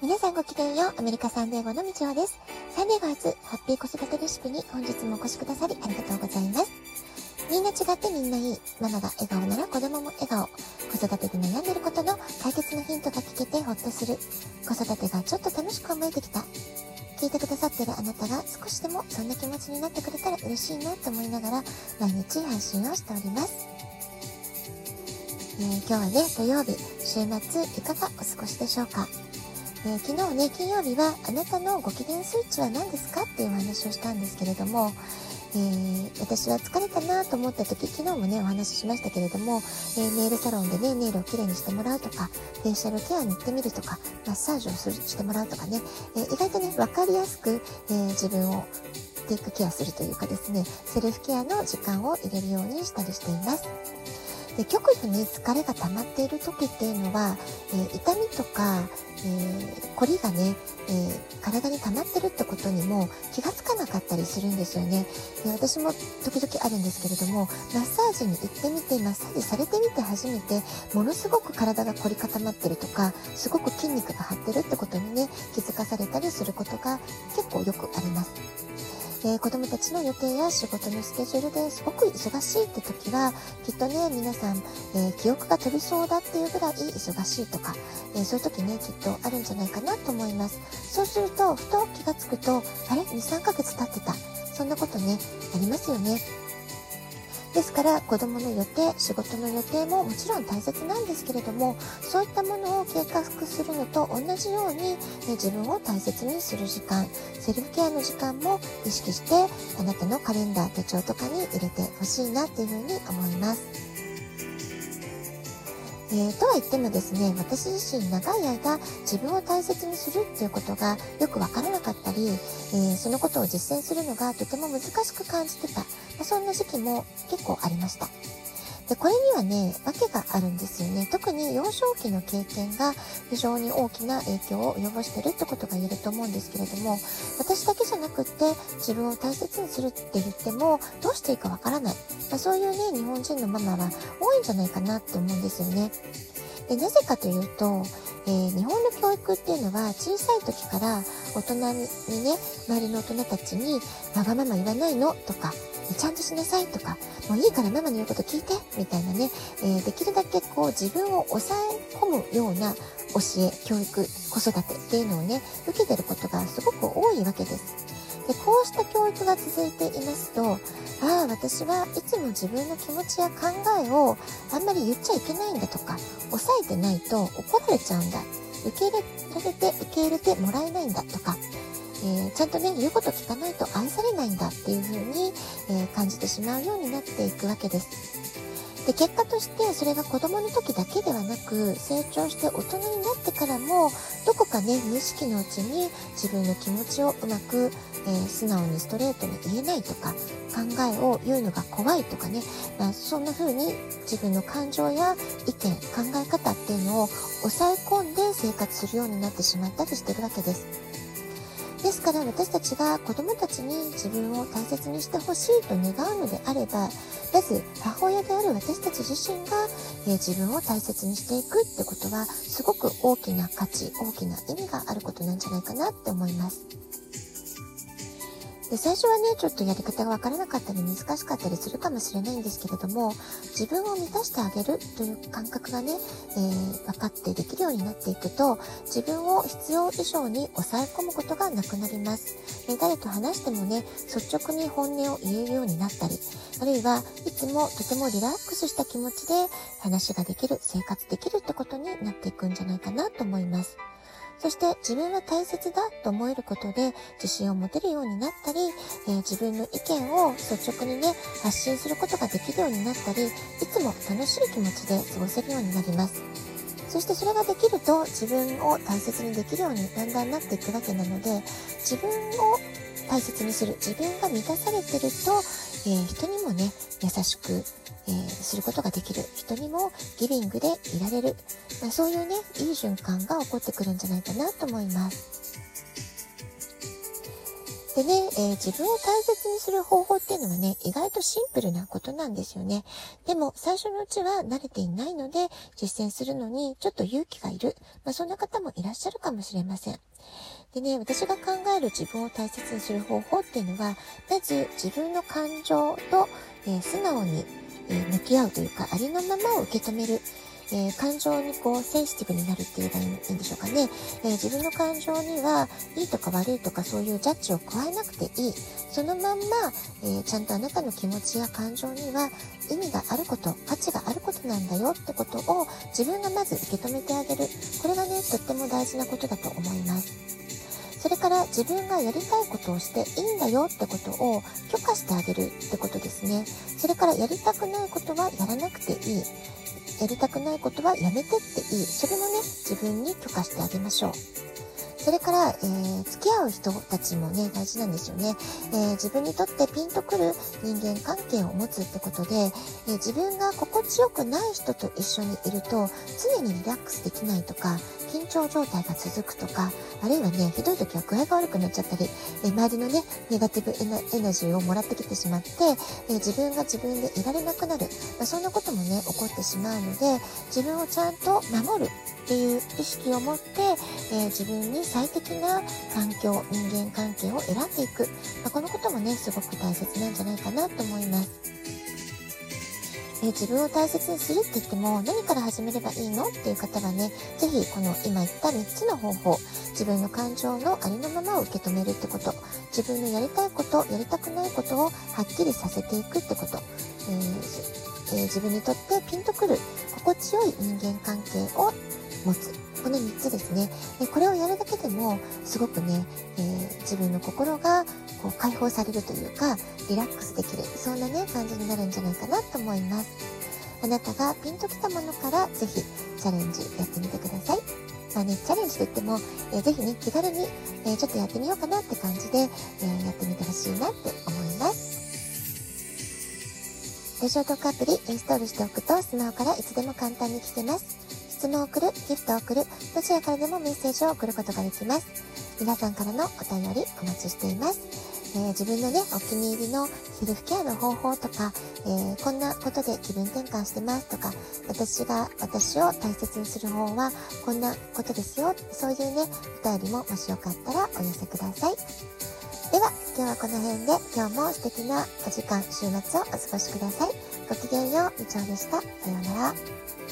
皆さんごきげんよう、アメリカサンデーゴのみちおです。サンデーゴ初ハッピー子育てレシピに本日もお越しくださりありがとうございます。みんな違ってみんないい。ママが笑顔なら子供も笑顔。子育てで悩んでることの解決のヒントが聞けてほっとする。子育てがちょっと楽しく思えてきた。聞いてくださってるあなたが少しでもそんな気持ちになってくれたら嬉しいなと思いながら毎日配信をしております。えー、今日はね、土曜日、週末いかがお過ごしでしょうか？えー、昨日ね、金曜日はあなたのご機嫌スイッチは何ですかっていうお話をしたんですけれども、えー、私は疲れたなと思った時、昨日もね、お話ししましたけれども、えー、ネイルサロンでね、ネイルをきれいにしてもらうとか、フェイシャルケアに行ってみるとか、マッサージをするしてもらうとかね、え意外とね、わかりやすく、え自分をテイクケアするというかですね、セルフケアの時間を入れるようにしたりしています。で極度に疲れが溜まっている時っていうのは、えー、痛みとか、えー、凝りがね、えー、体に溜まってるってことにも気がつかなかったりするんですよね。で私も時々あるんですけれども、マッサージに行ってみて、マッサージされてみて初めて、ものすごく体が凝り固まってるとか、すごく筋肉が張ってるってことにね、気づかされたりすることが結構よくあります。えー、子供たちの予定や仕事のスケジュールですごく忙しいって時は、きっとね、皆さん、えー、記憶が飛びそうだっていうぐらい忙しいとか、えー、そういう時ね、きっとあるんじゃないかなと思います。そうすると、ふと気がつくと、あれ ?2、3ヶ月経ってた。そんなことね、ありますよね。ですから子供の予定、仕事の予定ももちろん大切なんですけれども、そういったものを計画するのと同じように、え自分を大切にする時間、セルフケアの時間も意識してあなたのカレンダー、手帳とかに入れてほしいなっていうふうに思います。えー、とは言ってもですね、私自身長い間自分を大切にするっていうことがよくわからなかったり、えー、そのことを実践するのがとても難しく感じてた、まあ、そんな時期も結構ありました。で、これにはね、訳があるんですよね。特に幼少期の経験が非常に大きな影響を及ぼしてるってことが言えると思うんですけれども、私だけじゃなくって自分を大切にするって言っても、どうしていいかわからない。まあ、そういうね、日本人のママは多いんじゃないかなって思うんですよね。で、なぜかというと、えー、日本の教育っていうのは小さい時から大人にね、周りの大人たちにわがまま言わないのとか、ちゃんとしなさいとか、もういいからママの言うこと聞いてみたいなね、えー、できるだけこう自分を抑え込むような教え、教育、子育てっていうのをね、受けてることがすごく多いわけです。で、こうした教育が続いていますと、ああ、私はいつも自分の気持ちや考えをあんまり言っちゃいけないんだとか、抑えてないと怒られちゃうんだ。受け入れられて受け入れてもらえないんだとか、えー、ちゃんとね、言うこと聞かないと愛されないんだっていう風に、えー、感じてしまうようになっていくわけです。で、結果としてそれが子供の時だけではなく、成長して大人になってからも、どこかね、無意識のうちに自分の気持ちをうまく、えー、素直にストレートに言えないとか、考えを言うのが怖いとかね、まあ、そんな風に自分の感情や意見、考え方っていうのを抑え込んで生活するようになってしまったりしてるわけです。ですから私たちが子供たちに自分を大切にしてほしいと願うのであれば、まず母親である私たち自身が、え、自分を大切にしていくってことはすごく大きな価値、大きな意味があることなんじゃないかなって思います。で、最初はね、ちょっとやり方がわからなかったり難しかったりするかもしれないんですけれども、自分を満たしてあげるという感覚がね、えー、分かってできるようになっていくと、自分を必要以上に抑え込むことがなくなります。え、誰と話してもね、率直に本音を言えるようになったり、あるいはいつもとてもリラックスした気持ちで話ができる、生活できるってことになっていくんじゃないかなと思います。そして自分は大切だと思えることで自信を持てるようになったり、えー、自分の意見を率直にね、発信することができるようになったり、いつも楽しい気持ちで過ごせるようになります。そしてそれができると自分を大切にできるようにだんだんなっていくわけなので、自分を大切にする、自分が満たされてると、えー、人にもね、優しく、えー、することができる。人にもギビングでいられる。まあ、そういうね、いい循環が起こってくるんじゃないかなと思います。でね、えー、自分を大切にする方法っていうのはね、意外とシンプルなことなんですよね。でも、最初のうちは慣れていないので、実践するのにちょっと勇気がいる。まあ、そんな方もいらっしゃるかもしれません。でね、私が考える自分を大切にする方法っていうのは、まず自分の感情と、えー、素直に、えー、向き合うというか、ありのままを受け止める。えー、感情にこうセンシティブになるって言えばいいんでしょうかね、えー、自分の感情にはいいとか悪いとかそういうジャッジを加えなくていいそのまんま、えー、ちゃんとあなたの気持ちや感情には意味があること価値があることなんだよってことを自分がまず受け止めてあげるこれがねとっても大事なことだと思いますそれから自分がやりたいことをしていいんだよってことを許可してあげるってことですね。それからやりたくないことはやらなくていい。やりたくないことはやめてっていい。それもね、自分に許可してあげましょう。それから、えー、付き合う人たちもね、大事なんですよね。えー、自分にとってピンとくる人間関係を持つってことで、えー、自分が心地よくない人と一緒にいると、常にリラックスできないとか、緊張状態が続くとか、あるいはね、ひどい時は具合が悪くなっちゃったり、え周りのね、ネガティブエナジーをもらってきてしまって、え自分が自分でいられなくなる、まあ、そんなこともね、起こってしまうので、自分をちゃんと守るっていう意識を持って、え自分に最適な環境、人間関係を選んでいく。まあ、このこともね、すごく大切なんじゃないかなと思います。え自分を大切にするって言っても何から始めればいいのっていう方はね、ぜひこの今言った3つの方法、自分の感情のありのままを受け止めるってこと、自分のやりたいこと、やりたくないことをはっきりさせていくってこと、えーえー、自分にとってピンとくる心地よい人間関係を持つ。この3つですねで。これをやるだけでもすごくね、えー、自分の心がこう解放されるというか、リラックスできる、そんなね、感じになるんじゃないかなと思います。あなたがピンときたものからぜひチャレンジやってみてください。まあね、チャレンジといっても、えー、ぜひね、気軽に、えー、ちょっとやってみようかなって感じで、えー、やってみてほしいなって思います。ラジオトークアプリインストールしておくとスマホからいつでも簡単に聞けます。質問を送る、ギフトを送る、どちらからでもメッセージを送ることができます。皆さんからのお便りお待ちしています。えー、自分のね、お気に入りのセルフケアの方法とか、えー、こんなことで気分転換してますとか、私が、私を大切にする方はこんなことですよ。そういうね、お便りももしよかったらお寄せください。では、今日はこの辺で今日も素敵なお時間、週末をお過ごしください。ごきげんよう、みちょでした。さようなら。